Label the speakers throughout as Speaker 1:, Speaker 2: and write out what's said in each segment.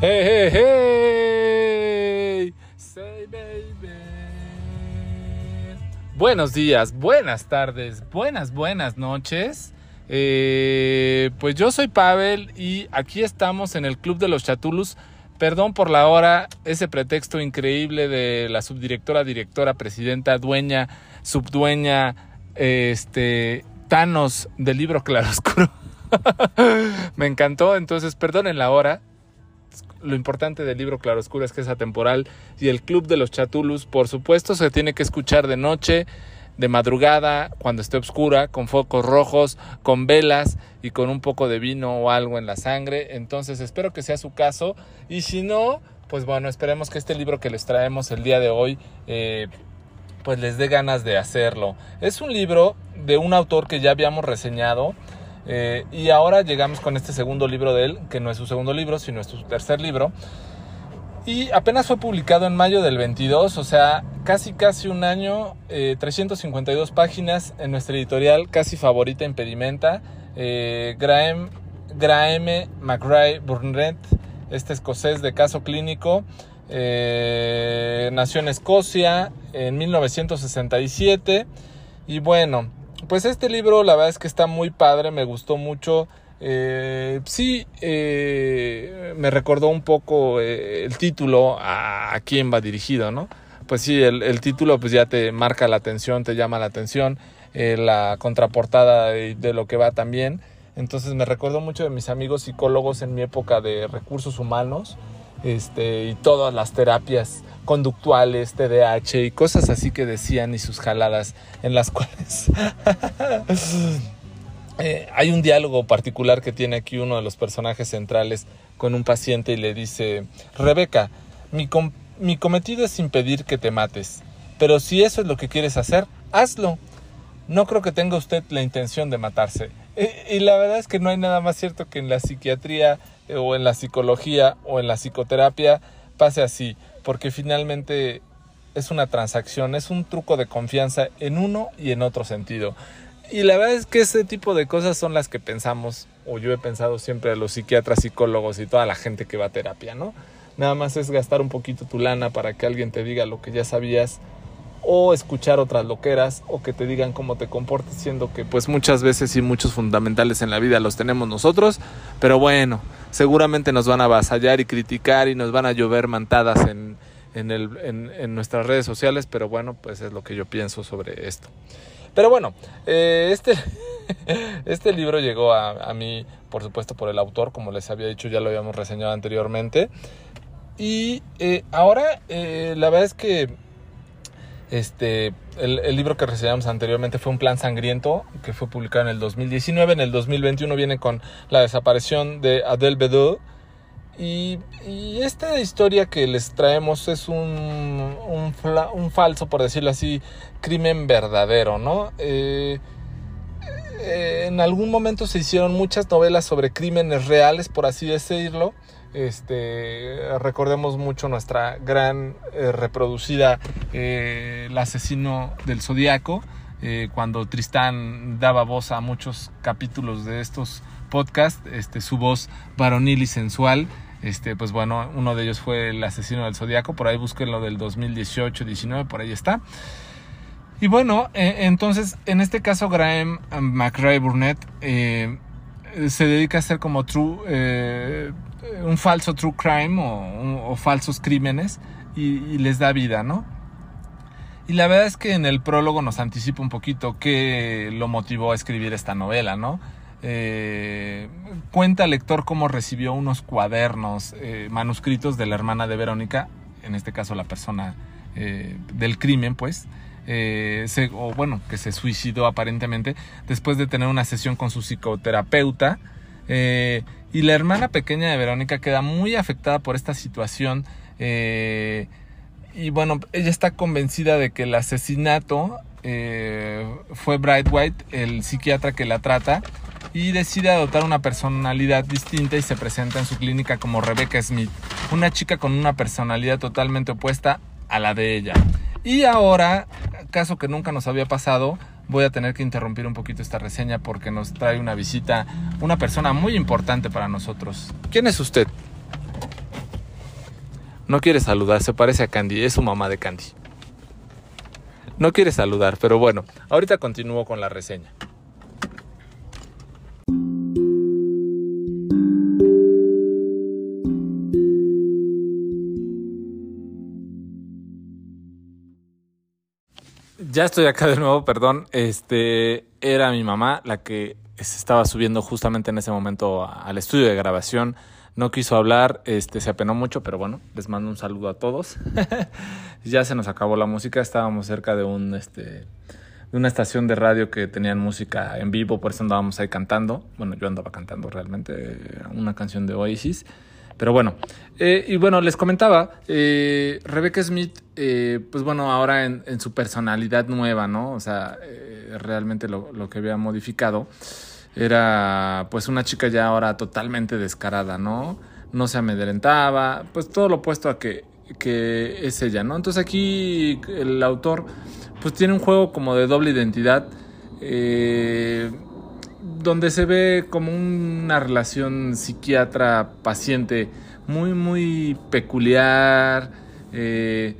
Speaker 1: Hey, hey. Say, baby. Buenos días, buenas tardes, buenas, buenas noches. Eh, pues yo soy Pavel y aquí estamos en el Club de los Chatulus. Perdón por la hora, ese pretexto increíble de la subdirectora, directora, presidenta, dueña, subdueña, este, Thanos del libro Claroscuro. Me encantó, entonces perdonen la hora lo importante del libro Claroscuro es que es atemporal y el Club de los Chatulus, por supuesto, se tiene que escuchar de noche, de madrugada, cuando esté oscura, con focos rojos, con velas y con un poco de vino o algo en la sangre. Entonces espero que sea su caso y si no, pues bueno, esperemos que este libro que les traemos el día de hoy eh, pues les dé ganas de hacerlo. Es un libro de un autor que ya habíamos reseñado eh, y ahora llegamos con este segundo libro de él, que no es su segundo libro, sino es su tercer libro. Y apenas fue publicado en mayo del 22, o sea, casi casi un año, 352 eh, páginas en nuestra editorial casi favorita Impedimenta. Eh, Graham, Graham McRae Burnett, este escocés de caso clínico, nació en Escocia en 1967 y bueno, pues este libro la verdad es que está muy padre, me gustó mucho. Eh, sí, eh, me recordó un poco eh, el título a, quién va dirigido, ¿no? Pues sí, el, título pues ya te marca la atención, te llama la atención, la contraportada de, de, lo que va también. Entonces me recordó mucho de mis amigos psicólogos en mi época de recursos humanos este, y todas las terapias conductuales, TDAH y cosas así que decían y sus jaladas en las cuales eh, hay un diálogo particular que tiene aquí uno de los personajes centrales con un paciente y le dice, Rebeca, mi, mi cometido es impedir que te mates, pero si eso es lo que quieres hacer, hazlo. No creo que tenga usted la intención de matarse. Y la verdad es que no hay nada más cierto que en la psiquiatría eh, o en la psicología o en la psicoterapia pase así porque finalmente es una transacción, es un truco de confianza en uno y en otro sentido. Y la verdad es que ese tipo de cosas son las que pensamos, o yo he pensado siempre a los psiquiatras, psicólogos y toda la gente que va a terapia, ¿no? Nada más es gastar un poquito tu lana para que alguien te diga lo que ya sabías o escuchar otras loqueras o que te digan cómo te comportes, siendo que pues muchas veces y muchos fundamentales en la vida los tenemos nosotros, pero bueno, seguramente nos van a avasallar y criticar y nos van a llover mantadas en, en, el, en, nuestras redes sociales, pero bueno, pues es lo que yo pienso sobre esto. Pero bueno, eh, este, este libro llegó a, a, mí, por supuesto, por el autor, como les había dicho, ya lo habíamos reseñado anteriormente. Y eh, ahora, eh, la verdad es que este, el, libro que reseñamos anteriormente fue Un plan sangriento, que fue publicado en el 2019. En el 2021 viene con la desaparición de Adele Bedou. Y, esta historia que les traemos es un, un, falso, por decirlo así, crimen verdadero, ¿no? Eh, en algún momento se hicieron muchas novelas sobre crímenes reales, por así decirlo. Este, recordemos mucho nuestra gran eh, reproducida eh, El asesino del zodiaco, eh, cuando Tristán daba voz a muchos capítulos de estos podcasts, este, su voz varonil y sensual. Este, pues bueno, uno de ellos fue El asesino del zodiaco, por ahí busquen lo del 2018-19, por ahí está. Y bueno, entonces, en este caso, Graham McRae Burnett se dedica a hacer como true un falso true crime o, falsos crímenes y, les da vida, ¿no? Y la verdad es que en el prólogo nos anticipa un poquito qué lo motivó a escribir esta novela, ¿no? Eh, cuenta el lector cómo recibió unos cuadernos eh, manuscritos de la hermana de Verónica, en este caso la persona eh, del crimen, pues, o bueno, que se suicidó aparentemente después de tener una sesión con su psicoterapeuta. Y la hermana pequeña de Verónica queda muy afectada por esta situación. Eh, y bueno, ella está convencida de que el asesinato eh, fue Bright White, el psiquiatra que la trata, y decide adoptar una personalidad distinta y se presenta en su clínica como Rebecca Smith, una chica con una personalidad totalmente opuesta a la de ella. Y ahora, caso que nunca nos había pasado, voy a tener que interrumpir un poquito esta reseña porque nos trae una visita una persona muy importante para nosotros. ¿Quién es usted? No quiere saludar, se parece a Candy, es su mamá de Candy. No quiere saludar, pero bueno, ahorita continúo con la reseña. Ya estoy acá de nuevo, perdón. Este era mi mamá la que se estaba subiendo justamente en ese momento al estudio de grabación. No quiso hablar, este se apenó mucho, pero bueno, les mando un saludo a todos. ya se nos acabó la música, estábamos cerca de un este de una estación de radio que tenían música en vivo, por eso andábamos ahí cantando. Bueno, yo andaba cantando realmente una canción de Oasis. Pero bueno, eh, y bueno, les comentaba, eh, Rebecca Smith, eh, pues bueno, ahora en, su personalidad nueva, ¿no? O sea, realmente lo, lo, que había modificado era pues una chica ya ahora totalmente descarada, ¿no? No se amedrentaba, pues todo lo opuesto a que, que es ella, ¿no? Entonces aquí el autor pues tiene un juego como de doble identidad. Eh, donde se ve como una relación psiquiatra-paciente muy, muy peculiar. Eh,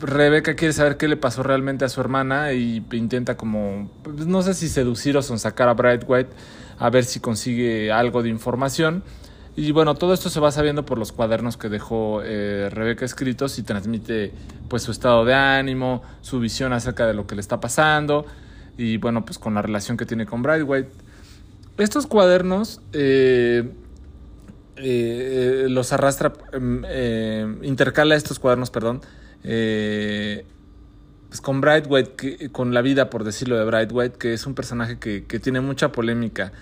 Speaker 1: Rebeca quiere saber qué le pasó realmente a su hermana y intenta como, pues, no sé si seducir o sonsacar a Bright White a ver si consigue algo de información. Y bueno, todo esto se va sabiendo por los cuadernos que dejó eh, Rebeca escritos y transmite pues su estado de ánimo, su visión acerca de lo que le está pasando y bueno, pues con la relación que tiene con Bright White estos cuadernos eh, eh, los arrastra, em, eh, intercala estos cuadernos, perdón, pues con Brightwhite, con la vida, por decirlo de Brightwhite, que es un personaje que, tiene mucha polémica.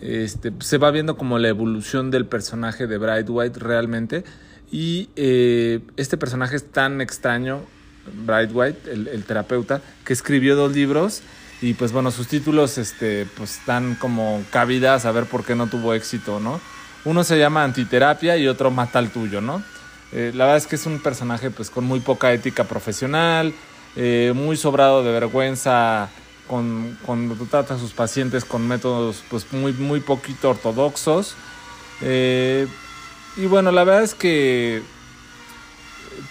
Speaker 1: Este, se va viendo como la evolución del personaje de Brightwhite realmente. Y este personaje es tan extraño, Brightwhite, el, el terapeuta, que escribió dos libros y pues bueno, sus títulos este, pues dan como cabida a saber por qué no tuvo éxito, ¿no? Uno se llama Antiterapia y otro Mata al tuyo, ¿no? Eh, la verdad es que es un personaje pues con muy poca ética profesional, eh, muy sobrado de vergüenza con, cuando trata a sus pacientes con métodos pues muy, muy poquito ortodoxos. Eh, y bueno, la verdad es que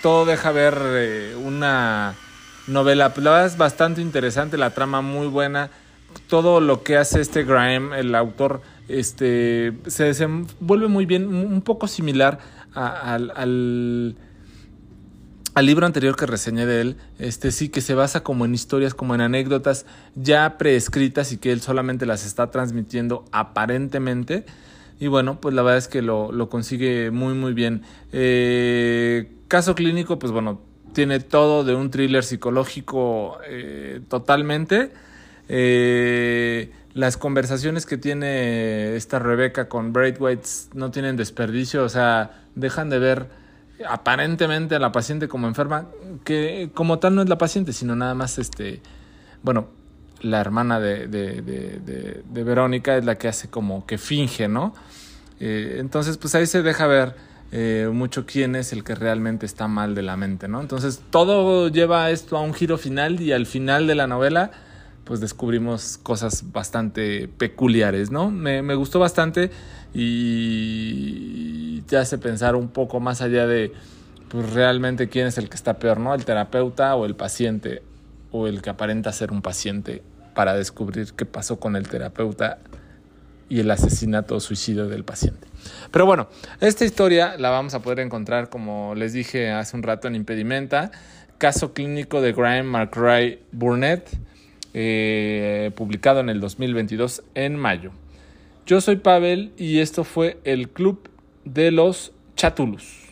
Speaker 1: todo deja ver una novela. La verdad es bastante interesante, la trama muy buena. Todo lo que hace este Graham, el autor, este, se desenvuelve muy bien, un poco similar al, al, libro anterior que reseñé de él. Este sí que se basa como en historias, como en anécdotas ya preescritas y que él solamente las está transmitiendo aparentemente. Y bueno, pues la verdad es que lo, lo consigue muy, muy bien. Eh, caso clínico, pues bueno, tiene todo de un thriller psicológico eh, totalmente. Eh, las conversaciones que tiene esta Rebeca con Braithwaite no tienen desperdicio, o sea, dejan de ver aparentemente a la paciente como enferma, que como tal no es la paciente, sino nada más este, bueno, la hermana de, de, Verónica es la que hace como que finge, ¿no? Eh, entonces, pues ahí se deja ver eh, mucho quién es el que realmente está mal de la mente, ¿no? Entonces todo lleva esto a un giro final y al final de la novela pues descubrimos cosas bastante peculiares, ¿no? Me, gustó bastante y te hace pensar un poco más allá de pues realmente quién es el que está peor, ¿no? El terapeuta o el paciente o el que aparenta ser un paciente para descubrir qué pasó con el terapeuta y el asesinato o suicidio del paciente. Pero bueno, esta historia la vamos a poder encontrar, como les dije hace un rato, en Impedimenta, caso clínico de Graham McRae Burnett, eh, publicado en el 2022 en mayo. Yo soy Pavel y esto fue el Club de los Chatulus.